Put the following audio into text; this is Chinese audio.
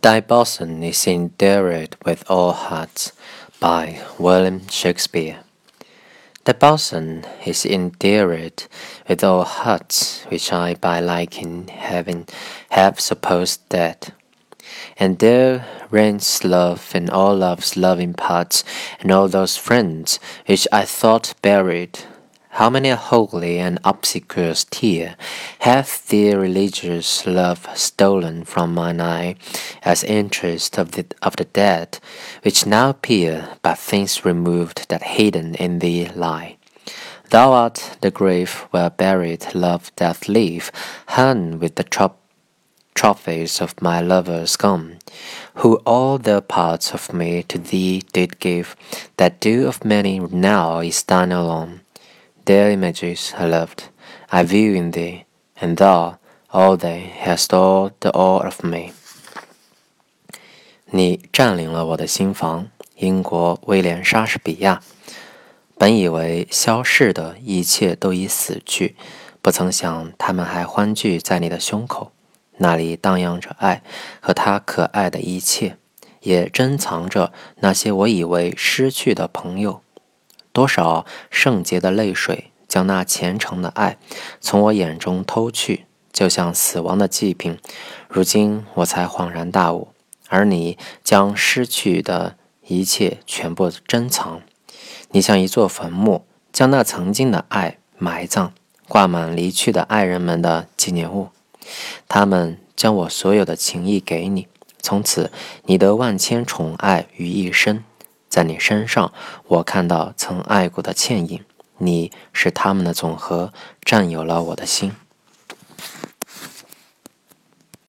Thy bosom is endeared with all hearts, by William Shakespeare. The bosom is endeared with all hearts, which I by liking having have supposed dead. And there reigns love in all love's loving parts, and all those friends which I thought buried how many holy and obsequious tear hath the religious love stolen from mine eye, as interest of the, of the dead, which now appear but things removed that hidden in thee lie. Thou art the grave where buried love doth live, hung with the trop trophies of my lovers gone, who all their parts of me to thee did give, that due of many now is thine alone. Their images I loved, I view in thee, and thou, all they, hast all the all of me. 你占领了我的心房，英国威廉·莎士比亚。本以为消逝的一切都已死去，不曾想他们还欢聚在你的胸口，那里荡漾着爱和他可爱的一切，也珍藏着那些我以为失去的朋友。多少圣洁的泪水将那虔诚的爱从我眼中偷去，就像死亡的祭品。如今我才恍然大悟，而你将失去的一切全部珍藏。你像一座坟墓，将那曾经的爱埋葬，挂满离去的爱人们的纪念物。他们将我所有的情谊给你，从此你得万千宠爱于一身。在你身上，我看到曾爱过的倩影。你是他们的总和，占有了我的心。